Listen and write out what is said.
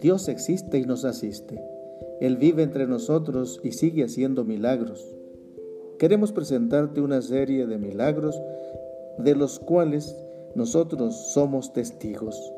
Dios existe y nos asiste. Él vive entre nosotros y sigue haciendo milagros. Queremos presentarte una serie de milagros de los cuales nosotros somos testigos.